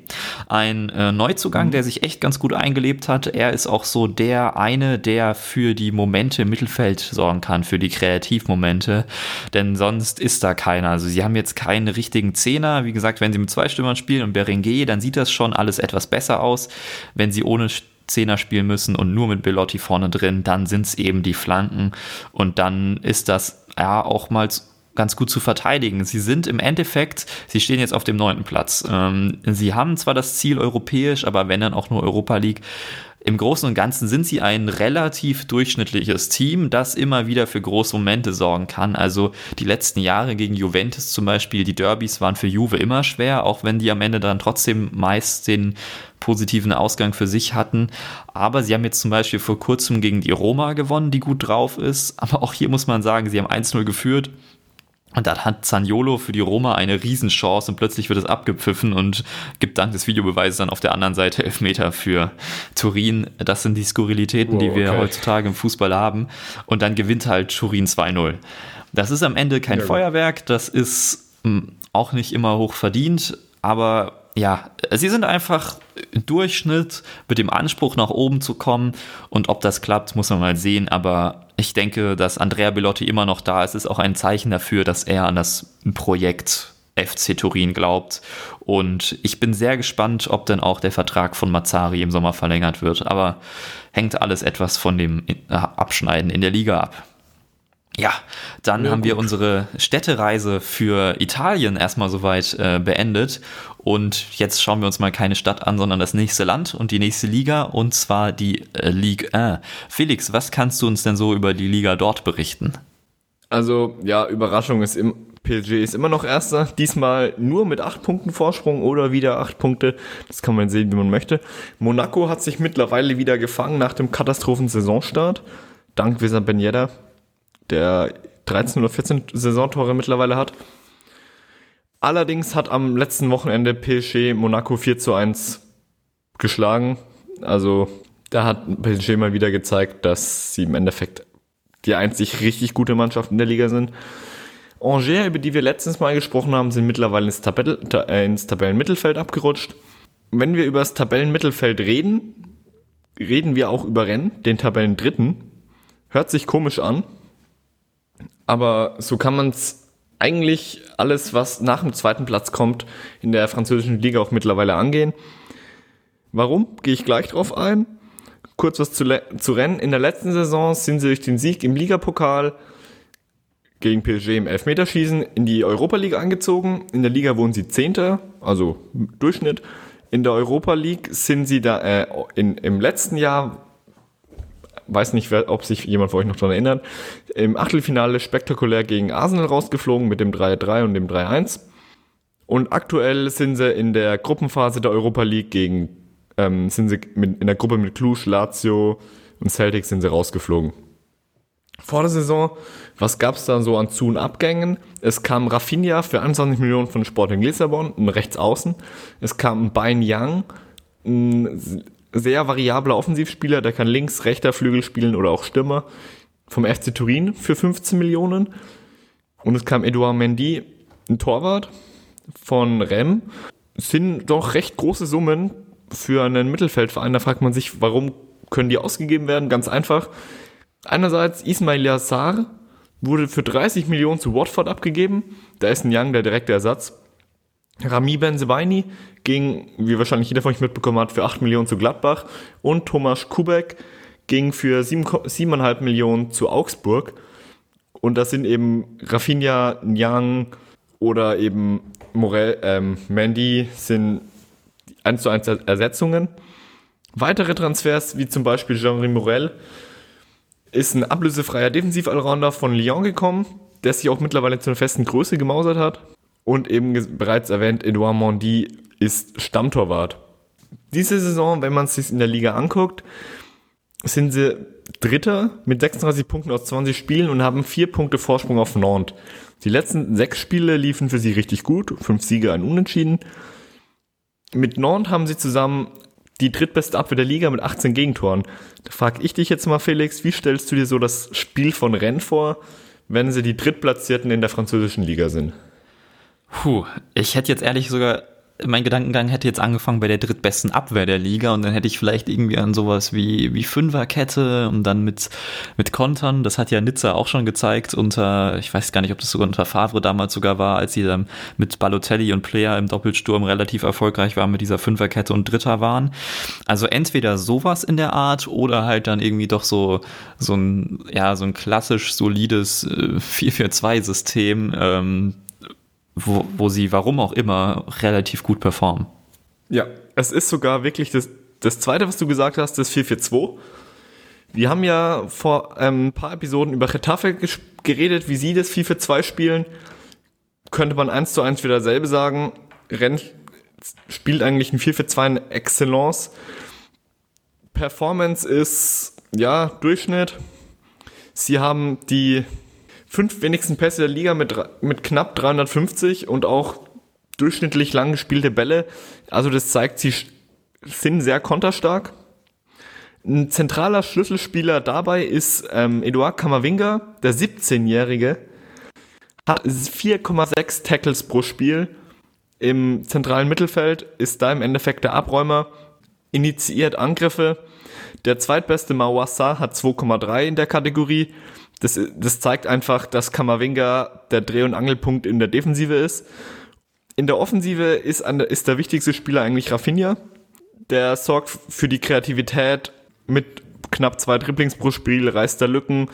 ein äh, Neuzugang, der sich echt ganz gut eingelebt hat. Er ist auch so der eine, der für die Momente im Mittelfeld sorgen kann, für die Kreativmomente, denn sonst ist da keiner. Also sie haben jetzt keinen richtigen Zehner. Wie gesagt, wenn sie mit zwei Stimmern spielen und Berenguer, dann sieht das schon alles etwas besser aus. Wenn sie ohne Zehner spielen müssen und nur mit Bellotti vorne drin, dann sind es eben die Flanken und dann ist das ja auch mal ganz gut zu verteidigen. Sie sind im Endeffekt, sie stehen jetzt auf dem neunten Platz. Ähm, sie haben zwar das Ziel europäisch, aber wenn dann auch nur Europa League. Im Großen und Ganzen sind sie ein relativ durchschnittliches Team, das immer wieder für große Momente sorgen kann. Also die letzten Jahre gegen Juventus zum Beispiel, die Derbys waren für Juve immer schwer, auch wenn die am Ende dann trotzdem meist den positiven Ausgang für sich hatten. Aber sie haben jetzt zum Beispiel vor kurzem gegen die Roma gewonnen, die gut drauf ist. Aber auch hier muss man sagen, sie haben 1-0 geführt und dann hat Zaniolo für die Roma eine Riesenchance und plötzlich wird es abgepfiffen und gibt dank des Videobeweises dann auf der anderen Seite Elfmeter für Turin. Das sind die Skurrilitäten, oh, die wir okay. heutzutage im Fußball haben. Und dann gewinnt halt Turin 2-0. Das ist am Ende kein ja, Feuerwerk, das ist hm, auch nicht immer hoch verdient, aber ja, sie sind einfach Durchschnitt mit dem Anspruch nach oben zu kommen und ob das klappt, muss man mal sehen, aber ich denke, dass Andrea Bellotti immer noch da ist, ist auch ein Zeichen dafür, dass er an das Projekt FC Turin glaubt. Und ich bin sehr gespannt, ob dann auch der Vertrag von Mazzari im Sommer verlängert wird, aber hängt alles etwas von dem Abschneiden in der Liga ab. Ja, dann ja, haben gut. wir unsere Städtereise für Italien erstmal soweit äh, beendet. Und jetzt schauen wir uns mal keine Stadt an, sondern das nächste Land und die nächste Liga, und zwar die äh, Ligue 1. Felix, was kannst du uns denn so über die Liga dort berichten? Also, ja, Überraschung ist im, PSG ist immer noch Erster, diesmal nur mit acht Punkten Vorsprung oder wieder acht Punkte. Das kann man sehen, wie man möchte. Monaco hat sich mittlerweile wieder gefangen nach dem Katastrophen-Saisonstart. Dank Wieser Ben Yedder, der 13 oder 14 Saisontore mittlerweile hat. Allerdings hat am letzten Wochenende PSG Monaco 4 zu 1 geschlagen. Also da hat PSG mal wieder gezeigt, dass sie im Endeffekt die einzig richtig gute Mannschaft in der Liga sind. Angers, über die wir letztens mal gesprochen haben, sind mittlerweile ins, Tabell, äh, ins Tabellenmittelfeld abgerutscht. Wenn wir über das Tabellenmittelfeld reden, reden wir auch über Rennen, den Tabellendritten. Hört sich komisch an, aber so kann man es eigentlich alles, was nach dem zweiten Platz kommt, in der französischen Liga auch mittlerweile angehen. Warum? Gehe ich gleich drauf ein. Kurz was zu, zu Rennen. In der letzten Saison sind sie durch den Sieg im Ligapokal gegen PSG im Elfmeterschießen in die Europa League angezogen. In der Liga wurden sie Zehnter, also Durchschnitt. In der Europa League sind sie da äh, in, im letzten Jahr, weiß nicht, ob sich jemand von euch noch daran erinnert, im Achtelfinale spektakulär gegen Arsenal rausgeflogen mit dem 3-3 und dem 3-1. Und aktuell sind sie in der Gruppenphase der Europa League gegen, ähm, sind sie mit, in der Gruppe mit Cluj, Lazio und Celtic sind sie rausgeflogen. Vor der Saison, was gab es da so an Zu- und Abgängen? Es kam Rafinha für 21 Millionen von Sporting Lissabon, ein Rechtsaußen. Es kam Bain Yang, ein sehr variabler Offensivspieler, der kann links, rechter Flügel spielen oder auch Stürmer, vom FC Turin für 15 Millionen. Und es kam Edouard Mendy, ein Torwart von Rem. Sind doch recht große Summen für einen Mittelfeldverein. Da fragt man sich, warum können die ausgegeben werden? Ganz einfach Einerseits Ismail Yassar wurde für 30 Millionen zu Watford abgegeben. Da ist ein Young der direkte Ersatz. Rami Benzebaini ging, wie wahrscheinlich jeder von euch mitbekommen hat, für 8 Millionen zu Gladbach. Und Thomas Kubek ging für 7,5 Millionen zu Augsburg. Und das sind eben Rafinha, Young oder eben Morel, ähm, Mandy sind 1 zu 1 Ersetzungen. Weitere Transfers, wie zum Beispiel Jean-Marie Morel, ist ein ablösefreier Defensiv-Allrounder von Lyon gekommen, der sich auch mittlerweile zu einer festen Größe gemausert hat. Und eben bereits erwähnt, Edouard Mondi ist Stammtorwart. Diese Saison, wenn man es sich in der Liga anguckt, sind sie Dritter mit 36 Punkten aus 20 Spielen und haben vier Punkte Vorsprung auf Nantes. Die letzten sechs Spiele liefen für sie richtig gut, fünf Siege, ein Unentschieden. Mit Nantes haben sie zusammen die drittbeste Abwehr der Liga mit 18 Gegentoren. Da frage ich dich jetzt mal, Felix, wie stellst du dir so das Spiel von Rennes vor, wenn sie die Drittplatzierten in der französischen Liga sind? Puh, ich hätte jetzt ehrlich sogar mein Gedankengang hätte jetzt angefangen bei der drittbesten Abwehr der Liga und dann hätte ich vielleicht irgendwie an sowas wie, wie Fünferkette und dann mit, mit Kontern. Das hat ja Nizza auch schon gezeigt unter, ich weiß gar nicht, ob das sogar unter Favre damals sogar war, als sie dann mit Balotelli und Player im Doppelsturm relativ erfolgreich waren mit dieser Fünferkette und Dritter waren. Also entweder sowas in der Art oder halt dann irgendwie doch so, so ein, ja, so ein klassisch solides 4-4-2-System, äh, ähm, wo, wo sie, warum auch immer, relativ gut performen. Ja, es ist sogar wirklich das, das zweite, was du gesagt hast, das 442. Wir haben ja vor ähm, ein paar Episoden über Getafe geredet, wie sie das 442 spielen. Könnte man eins zu eins wieder dasselbe sagen. Rennes spielt eigentlich ein 442 in Excellence. Performance ist, ja, Durchschnitt. Sie haben die fünf wenigsten Pässe der Liga mit, mit knapp 350 und auch durchschnittlich lang gespielte Bälle. Also das zeigt, sie sind sehr konterstark. Ein zentraler Schlüsselspieler dabei ist ähm, Eduard Kamavinga, der 17-Jährige, hat 4,6 Tackles pro Spiel im zentralen Mittelfeld, ist da im Endeffekt der Abräumer, initiiert Angriffe. Der zweitbeste Mawassa hat 2,3 in der Kategorie das, das zeigt einfach, dass Kamavinga der Dreh- und Angelpunkt in der Defensive ist. In der Offensive ist, an ist der wichtigste Spieler eigentlich Rafinha. Der sorgt für die Kreativität mit knapp zwei Dribblings pro Spiel, reißt da Lücken,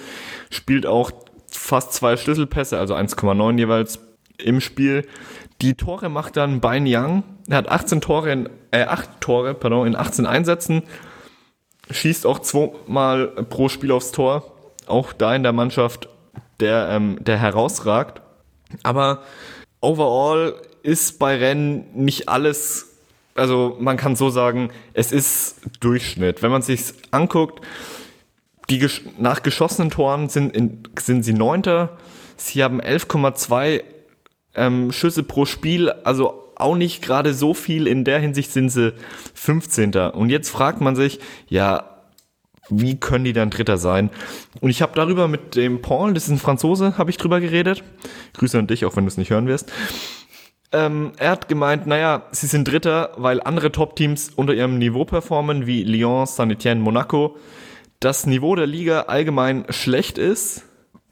spielt auch fast zwei Schlüsselpässe, also 1,9 jeweils im Spiel. Die Tore macht dann Bein Young. Er hat 18 Tore in, äh, 8 Tore, pardon, in 18 Einsätzen. Schießt auch zweimal pro Spiel aufs Tor auch da in der Mannschaft, der, ähm, der herausragt. Aber overall ist bei Rennen nicht alles, also man kann so sagen, es ist Durchschnitt. Wenn man sich anguckt, die nach geschossenen Toren sind, in, sind sie Neunter. Sie haben 11,2 ähm, Schüsse pro Spiel, also auch nicht gerade so viel. In der Hinsicht sind sie 15. Und jetzt fragt man sich, ja, wie können die dann Dritter sein? Und ich habe darüber mit dem Paul, das ist ein Franzose, habe ich drüber geredet. Grüße an dich, auch wenn du es nicht hören wirst. Ähm, er hat gemeint, naja, sie sind Dritter, weil andere Top-Teams unter ihrem Niveau performen, wie Lyon, Saint-Etienne, Monaco. Das Niveau der Liga allgemein schlecht ist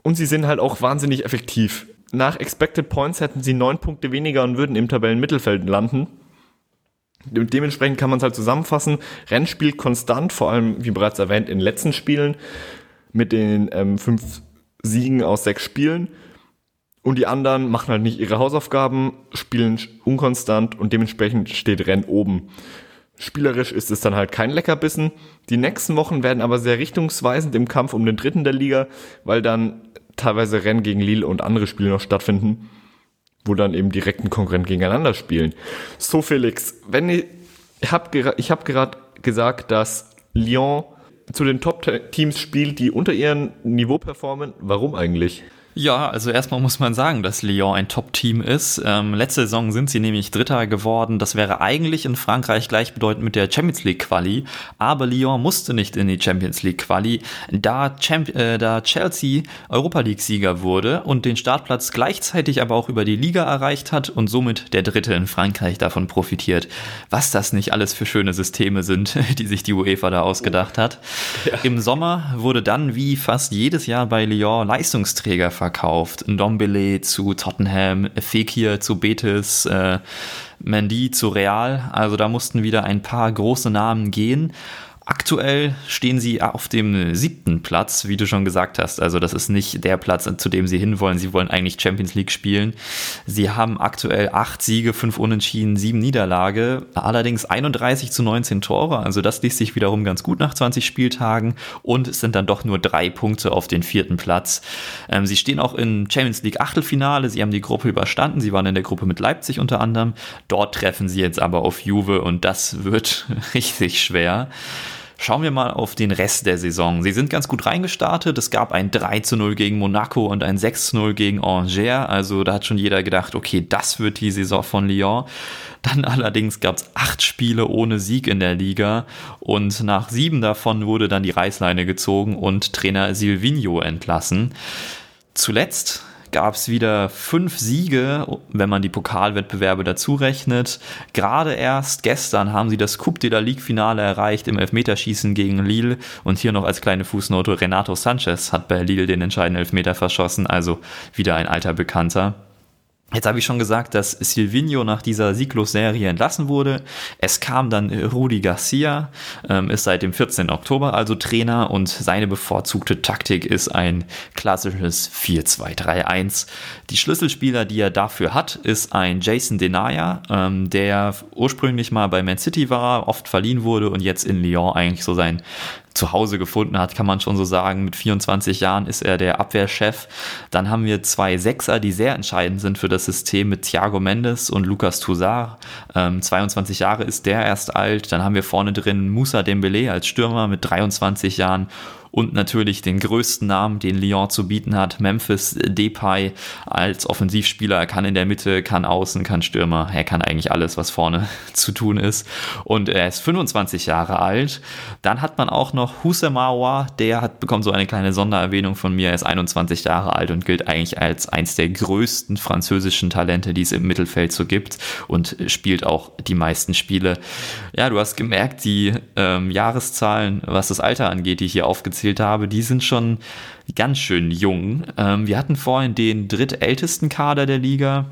und sie sind halt auch wahnsinnig effektiv. Nach Expected Points hätten sie neun Punkte weniger und würden im Tabellenmittelfeld landen. Dementsprechend kann man es halt zusammenfassen. Rennspiel konstant, vor allem, wie bereits erwähnt, in den letzten Spielen mit den ähm, fünf Siegen aus sechs Spielen. Und die anderen machen halt nicht ihre Hausaufgaben, spielen unkonstant und dementsprechend steht Rennes oben. Spielerisch ist es dann halt kein Leckerbissen. Die nächsten Wochen werden aber sehr richtungsweisend im Kampf um den dritten der Liga, weil dann teilweise Rennen gegen Lille und andere Spiele noch stattfinden, wo dann eben direkten Konkurrenten gegeneinander spielen. So Felix, wenn ich, ich habe ich hab gerade gesagt, dass Lyon zu den Top-Teams spielt, die unter ihrem Niveau performen. Warum eigentlich? Ja, also erstmal muss man sagen, dass Lyon ein Top-Team ist. Ähm, letzte Saison sind sie nämlich Dritter geworden. Das wäre eigentlich in Frankreich gleichbedeutend mit der Champions League Quali. Aber Lyon musste nicht in die Champions League Quali, da, Champ äh, da Chelsea Europa League-Sieger wurde und den Startplatz gleichzeitig aber auch über die Liga erreicht hat und somit der Dritte in Frankreich davon profitiert. Was das nicht alles für schöne Systeme sind, <laughs> die sich die UEFA da ausgedacht hat. Ja. Im Sommer wurde dann wie fast jedes Jahr bei Lyon Leistungsträger verkauft verkauft. Ndombele zu Tottenham, Fekir zu Betis, äh, Mendy zu Real. Also da mussten wieder ein paar große Namen gehen. Aktuell stehen sie auf dem siebten Platz, wie du schon gesagt hast. Also das ist nicht der Platz, zu dem sie hinwollen. Sie wollen eigentlich Champions League spielen. Sie haben aktuell acht Siege, fünf Unentschieden, sieben Niederlage, allerdings 31 zu 19 Tore. Also das liest sich wiederum ganz gut nach 20 Spieltagen und es sind dann doch nur drei Punkte auf den vierten Platz. Ähm, sie stehen auch im Champions League Achtelfinale. Sie haben die Gruppe überstanden. Sie waren in der Gruppe mit Leipzig unter anderem. Dort treffen sie jetzt aber auf Juve und das wird <laughs> richtig schwer. Schauen wir mal auf den Rest der Saison. Sie sind ganz gut reingestartet. Es gab ein 3 zu 0 gegen Monaco und ein 6 zu 0 gegen Angers. Also da hat schon jeder gedacht, okay, das wird die Saison von Lyon. Dann allerdings gab es acht Spiele ohne Sieg in der Liga und nach sieben davon wurde dann die Reißleine gezogen und Trainer Silvino entlassen. Zuletzt gab es wieder fünf Siege, wenn man die Pokalwettbewerbe dazu rechnet. Gerade erst gestern haben sie das Coupe de la Ligue Finale erreicht im Elfmeterschießen gegen Lille. Und hier noch als kleine Fußnote, Renato Sanchez hat bei Lille den entscheidenden Elfmeter verschossen, also wieder ein alter Bekannter. Jetzt habe ich schon gesagt, dass Silvino nach dieser Sieglos-Serie entlassen wurde. Es kam dann Rudi Garcia, ähm, ist seit dem 14. Oktober also Trainer und seine bevorzugte Taktik ist ein klassisches 4-2-3-1. Die Schlüsselspieler, die er dafür hat, ist ein Jason Denaya, ähm, der ursprünglich mal bei Man City war, oft verliehen wurde und jetzt in Lyon eigentlich so sein zu Hause gefunden hat, kann man schon so sagen. Mit 24 Jahren ist er der Abwehrchef. Dann haben wir zwei Sechser, die sehr entscheidend sind für das System mit Thiago Mendes und Lucas Toussaint. Ähm, 22 Jahre ist der erst alt. Dann haben wir vorne drin Musa Dembele als Stürmer mit 23 Jahren und natürlich den größten Namen, den Lyon zu bieten hat, Memphis Depay als Offensivspieler. Er kann in der Mitte, kann außen, kann Stürmer. Er kann eigentlich alles, was vorne <laughs> zu tun ist. Und er ist 25 Jahre alt. Dann hat man auch noch Hussein der hat bekommt so eine kleine Sondererwähnung von mir. Er ist 21 Jahre alt und gilt eigentlich als eins der größten französischen Talente, die es im Mittelfeld so gibt und spielt auch die meisten Spiele. Ja, du hast gemerkt, die ähm, Jahreszahlen, was das Alter angeht, die ich hier aufgezählt aufgezählt habe, die sind schon ganz schön jung. Ähm, wir hatten vorhin den drittältesten Kader der Liga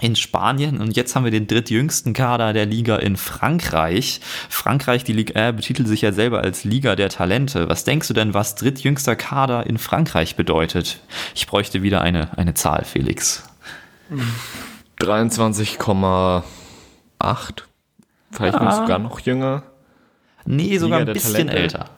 in Spanien und jetzt haben wir den drittjüngsten Kader der Liga in Frankreich. Frankreich, die Liga betitelt sich ja selber als Liga der Talente. Was denkst du denn, was drittjüngster Kader in Frankreich bedeutet? Ich bräuchte wieder eine, eine Zahl, Felix. 23,8. Vielleicht ah. sogar noch jünger. Nee, sogar Liga ein bisschen Talente. älter.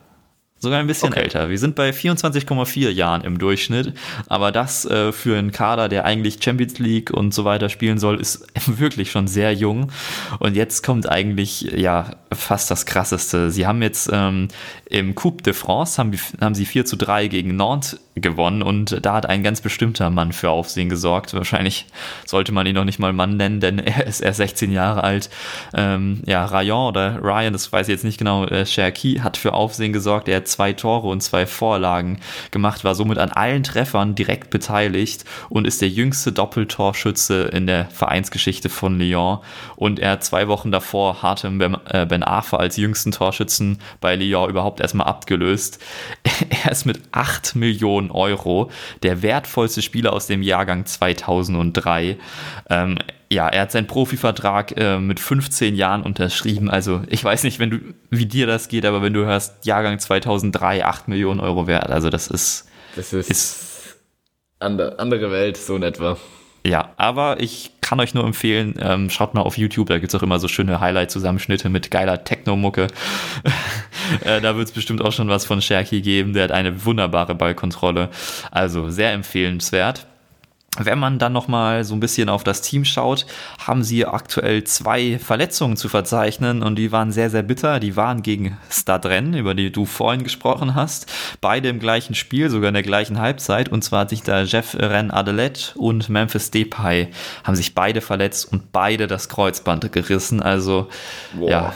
Sogar ein bisschen okay. älter. Wir sind bei 24,4 Jahren im Durchschnitt. Aber das äh, für einen Kader, der eigentlich Champions League und so weiter spielen soll, ist <laughs> wirklich schon sehr jung. Und jetzt kommt eigentlich ja fast das Krasseste. Sie haben jetzt ähm, im Coupe de France haben, haben sie 4 zu 3 gegen Nantes gewonnen und da hat ein ganz bestimmter Mann für Aufsehen gesorgt. Wahrscheinlich sollte man ihn noch nicht mal Mann nennen, denn <laughs> er ist erst 16 Jahre alt. Ähm, ja, Rayon oder Ryan, das weiß ich jetzt nicht genau, äh, Cherki hat für Aufsehen gesorgt. Er hat zwei Tore und zwei Vorlagen gemacht, war somit an allen Treffern direkt beteiligt und ist der jüngste Doppeltorschütze in der Vereinsgeschichte von Lyon. Und er hat zwei Wochen davor Hartem Ben äh, Arfa als jüngsten Torschützen bei Lyon überhaupt erstmal abgelöst. <laughs> Er ist mit 8 Millionen Euro der wertvollste Spieler aus dem Jahrgang 2003. Ähm, ja, er hat seinen Profivertrag äh, mit 15 Jahren unterschrieben. Also ich weiß nicht, wenn du, wie dir das geht, aber wenn du hörst, Jahrgang 2003, 8 Millionen Euro wert, also das ist, das ist, ist Ander, andere Welt, so in etwa. Ja, aber ich kann euch nur empfehlen, ähm, schaut mal auf YouTube, da gibt es auch immer so schöne Highlight-Zusammenschnitte mit geiler Techno-Mucke. <laughs> äh, da wird es bestimmt auch schon was von Sherky geben, der hat eine wunderbare Ballkontrolle. Also sehr empfehlenswert. Wenn man dann nochmal so ein bisschen auf das Team schaut, haben sie aktuell zwei Verletzungen zu verzeichnen und die waren sehr, sehr bitter. Die waren gegen Stadren, über die du vorhin gesprochen hast. Beide im gleichen Spiel, sogar in der gleichen Halbzeit. Und zwar hat sich da Jeff Ren Adelet und Memphis Depay haben sich beide verletzt und beide das Kreuzband gerissen. Also, wow. ja,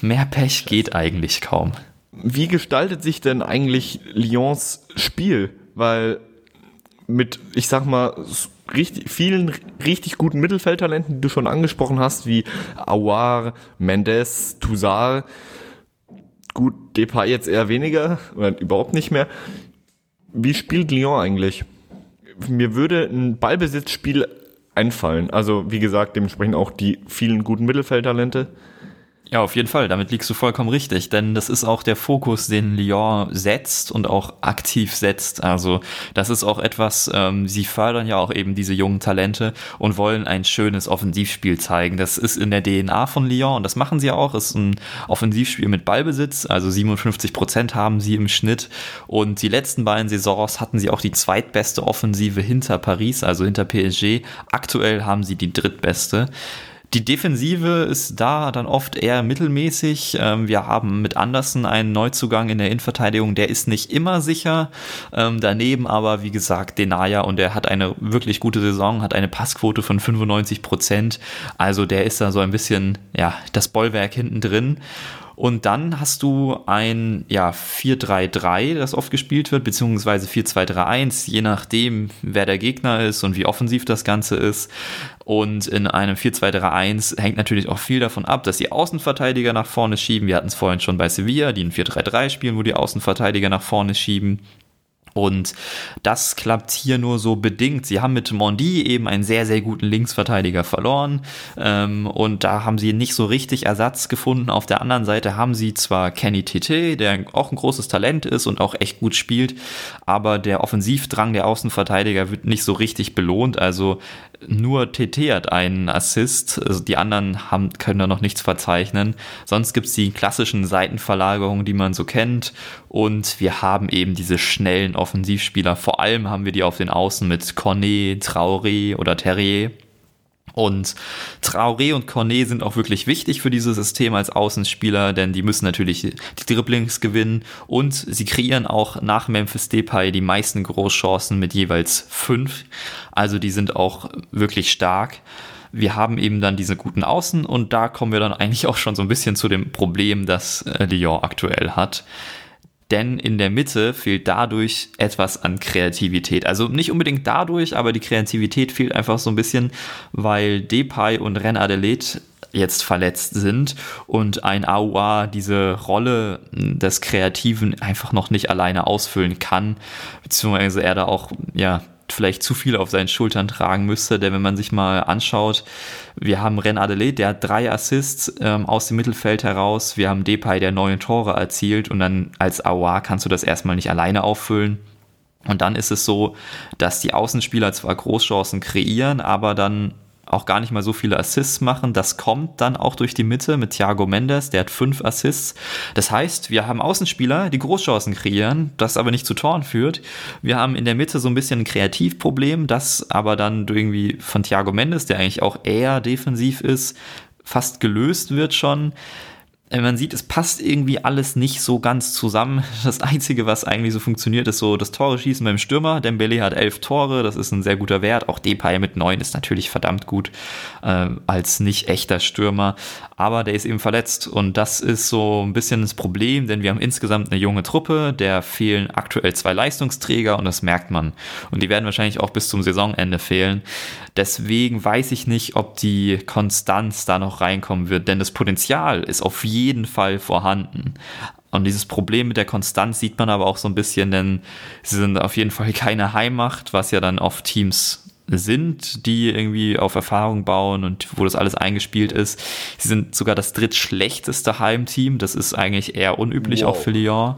mehr Pech geht eigentlich kaum. Wie gestaltet sich denn eigentlich Lyons Spiel? Weil mit, ich sag mal, richtig, vielen richtig guten Mittelfeldtalenten, die du schon angesprochen hast, wie Awar, Mendes, Toussaint. Gut, Depay jetzt eher weniger oder überhaupt nicht mehr. Wie spielt Lyon eigentlich? Mir würde ein Ballbesitzspiel einfallen. Also, wie gesagt, dementsprechend auch die vielen guten Mittelfeldtalente. Ja, auf jeden Fall, damit liegst du vollkommen richtig, denn das ist auch der Fokus, den Lyon setzt und auch aktiv setzt. Also das ist auch etwas, ähm, sie fördern ja auch eben diese jungen Talente und wollen ein schönes Offensivspiel zeigen. Das ist in der DNA von Lyon und das machen sie auch. Es ist ein Offensivspiel mit Ballbesitz, also 57 Prozent haben sie im Schnitt und die letzten beiden Saisons hatten sie auch die zweitbeste Offensive hinter Paris, also hinter PSG. Aktuell haben sie die drittbeste. Die Defensive ist da dann oft eher mittelmäßig. Ähm, wir haben mit Andersen einen Neuzugang in der Innenverteidigung, der ist nicht immer sicher. Ähm, daneben aber, wie gesagt, Denaya und der hat eine wirklich gute Saison, hat eine Passquote von 95 Prozent. Also der ist da so ein bisschen, ja, das Bollwerk hinten drin. Und dann hast du ein ja, 4-3-3, das oft gespielt wird, beziehungsweise 4-2-3-1, je nachdem, wer der Gegner ist und wie offensiv das Ganze ist. Und in einem 4-2-3-1 hängt natürlich auch viel davon ab, dass die Außenverteidiger nach vorne schieben. Wir hatten es vorhin schon bei Sevilla, die ein 4-3-3 spielen, wo die Außenverteidiger nach vorne schieben. Und das klappt hier nur so bedingt. Sie haben mit Mondi eben einen sehr, sehr guten Linksverteidiger verloren. Ähm, und da haben sie nicht so richtig Ersatz gefunden. Auf der anderen Seite haben sie zwar Kenny Tete, der auch ein großes Talent ist und auch echt gut spielt, aber der Offensivdrang der Außenverteidiger wird nicht so richtig belohnt. Also nur TT hat einen Assist, also die anderen haben, können da noch nichts verzeichnen. Sonst gibt es die klassischen Seitenverlagerungen, die man so kennt. Und wir haben eben diese schnellen Offensivspieler. Vor allem haben wir die auf den Außen mit Cornet, Traoré oder Terrier. Und Traoré und Cornet sind auch wirklich wichtig für dieses System als Außenspieler, denn die müssen natürlich die Dribblings gewinnen und sie kreieren auch nach Memphis Depay die meisten Großchancen mit jeweils fünf. Also die sind auch wirklich stark. Wir haben eben dann diese guten Außen und da kommen wir dann eigentlich auch schon so ein bisschen zu dem Problem, das äh, Lyon aktuell hat denn in der Mitte fehlt dadurch etwas an Kreativität. Also nicht unbedingt dadurch, aber die Kreativität fehlt einfach so ein bisschen, weil Depay und Ren Adelaide jetzt verletzt sind und ein AUA diese Rolle des Kreativen einfach noch nicht alleine ausfüllen kann, beziehungsweise er da auch ja vielleicht zu viel auf seinen Schultern tragen müsste, denn wenn man sich mal anschaut, wir haben Ren Adelaide, der hat drei Assists ähm, aus dem Mittelfeld heraus, wir haben Depay, der neun Tore erzielt und dann als Aouar kannst du das erstmal nicht alleine auffüllen. Und dann ist es so, dass die Außenspieler zwar Großchancen kreieren, aber dann auch gar nicht mal so viele Assists machen. Das kommt dann auch durch die Mitte mit Thiago Mendes, der hat fünf Assists. Das heißt, wir haben Außenspieler, die Großchancen kreieren, das aber nicht zu Toren führt. Wir haben in der Mitte so ein bisschen ein Kreativproblem, das aber dann irgendwie von Thiago Mendes, der eigentlich auch eher defensiv ist, fast gelöst wird schon. Äh, man sieht, es passt irgendwie alles nicht so ganz zusammen. <laughs> Das Einzige, was eigentlich so funktioniert, ist so das Tore schießen beim Stürmer. Dembele hat elf Tore, das ist ein sehr guter Wert. Auch Depay mit neun ist natürlich verdammt gut äh, als nicht echter Stürmer. Aber der ist eben verletzt und das ist so ein bisschen das Problem, denn wir haben insgesamt eine junge Truppe, der fehlen aktuell zwei Leistungsträger und das merkt man. Und die werden wahrscheinlich auch bis zum Saisonende fehlen. Deswegen weiß ich nicht, ob die Konstanz da noch reinkommen wird, denn das Potenzial ist auf jeden Fall vorhanden. Und dieses Problem mit der Konstanz sieht man aber auch so ein bisschen, denn sie sind auf jeden Fall <laughs> keine Heimmacht, was ja dann oft Teams sind, die irgendwie auf Erfahrung bauen und wo das alles eingespielt ist. Sie sind sogar das drittschlechteste Heimteam. Das ist eigentlich eher unüblich wow. auch für Lyon.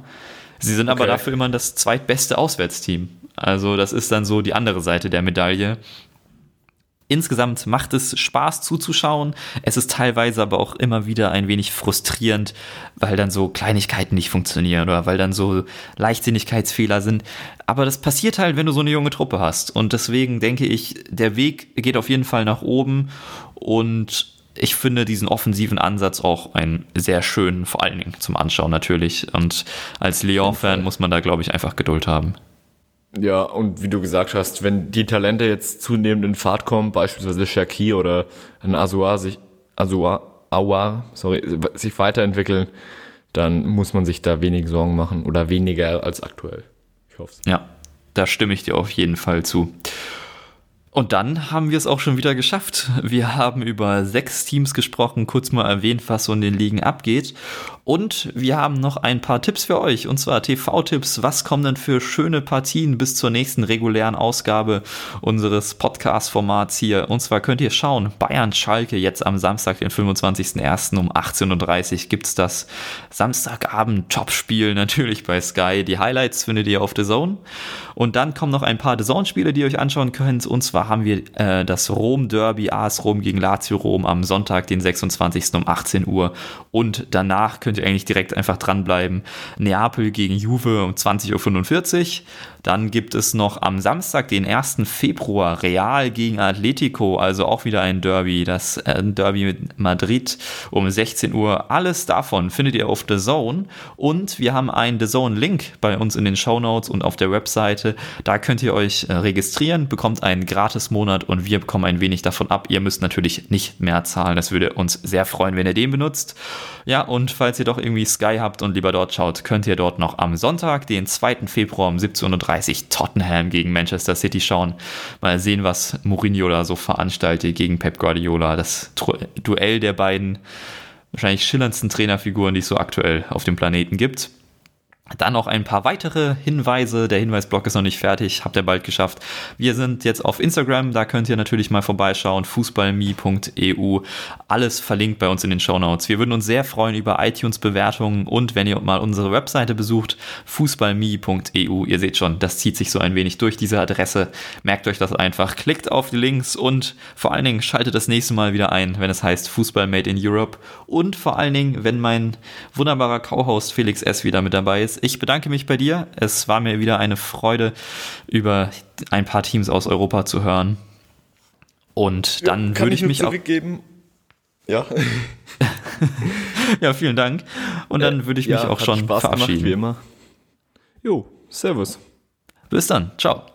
Sie sind okay. aber dafür immer das zweitbeste Auswärtsteam. Also das ist dann so die andere Seite der Medaille. Insgesamt macht es Spaß zuzuschauen. Es ist teilweise aber auch immer wieder ein wenig frustrierend, weil dann so Kleinigkeiten nicht funktionieren oder weil dann so Leichtsinnigkeitsfehler sind. Aber das passiert halt, wenn du so eine junge Truppe hast. Und deswegen denke ich, der Weg geht auf jeden Fall nach oben. Und ich finde diesen offensiven Ansatz auch einen sehr schönen, vor allen Dingen zum Anschauen natürlich. Und als Lyon-Fan muss man da, glaube ich, einfach Geduld haben. Ja, und wie du gesagt hast, wenn die Talente jetzt zunehmend in Fahrt kommen, beispielsweise Shaki oder ein Azua sich, Azua, Awa, sorry, sich weiterentwickeln, dann muss man sich da wenig Sorgen machen oder weniger als aktuell. Ich hoffe Ja, da stimme ich dir auf jeden Fall zu. Und dann haben wir es auch schon wieder geschafft. Wir haben über sechs Teams gesprochen, kurz mal erwähnt, was so in den Ligen abgeht. Und wir haben noch ein paar Tipps für euch, und zwar TV-Tipps. Was kommen denn für schöne Partien bis zur nächsten regulären Ausgabe unseres Podcast-Formats hier? Und zwar könnt ihr schauen, Bayern-Schalke jetzt am Samstag, den 25.01. um 18.30 Uhr gibt es das Samstagabend-Topspiel natürlich bei Sky. Die Highlights findet ihr auf The Zone. Und dann kommen noch ein paar The Zone-Spiele, die ihr euch anschauen könnt. Und zwar haben wir äh, das Rom-Derby AS Rom gegen Lazio Rom am Sonntag, den 26. um 18 Uhr. Und danach könnt ihr eigentlich direkt einfach dranbleiben. Neapel gegen Juve um 20.45 Uhr. Dann gibt es noch am Samstag, den 1. Februar, Real gegen Atletico, also auch wieder ein Derby, das äh, Derby mit Madrid um 16 Uhr. Alles davon findet ihr auf The Zone und wir haben einen The Zone Link bei uns in den Show Notes und auf der Webseite. Da könnt ihr euch äh, registrieren, bekommt einen Gratis-Monat und wir bekommen ein wenig davon ab. Ihr müsst natürlich nicht mehr zahlen, das würde uns sehr freuen, wenn ihr den benutzt. Ja, und falls ihr doch irgendwie Sky habt und lieber dort schaut, könnt ihr dort noch am Sonntag, den 2. Februar um 17.30 Uhr 30 Tottenham gegen Manchester City schauen. Mal sehen, was Mourinho da so veranstaltet gegen Pep Guardiola. Das Duell der beiden wahrscheinlich schillerndsten Trainerfiguren, die es so aktuell auf dem Planeten gibt. Dann noch ein paar weitere Hinweise. Der Hinweisblock ist noch nicht fertig, habt ihr bald geschafft. Wir sind jetzt auf Instagram, da könnt ihr natürlich mal vorbeischauen. Fußballme.eu. Alles verlinkt bei uns in den Show Notes. Wir würden uns sehr freuen über iTunes-Bewertungen und wenn ihr mal unsere Webseite besucht, fußballme.eu. Ihr seht schon, das zieht sich so ein wenig durch diese Adresse. Merkt euch das einfach. Klickt auf die Links und vor allen Dingen schaltet das nächste Mal wieder ein, wenn es heißt Fußball Made in Europe. Und vor allen Dingen, wenn mein wunderbarer Co-Host Felix S. wieder mit dabei ist Ich bedanke mich bei dir. Es war mir wieder eine Freude, über ein paar Teams aus Europa zu hören. Und dann ja, würde ich, ich mich zurückgeben. auch. Ja. <laughs> ja, vielen Dank. Und dann würde ich mich ja, auch schon Spaß verabschieden. Gemacht, wie immer. Jo, Servus. Bis dann. Ciao.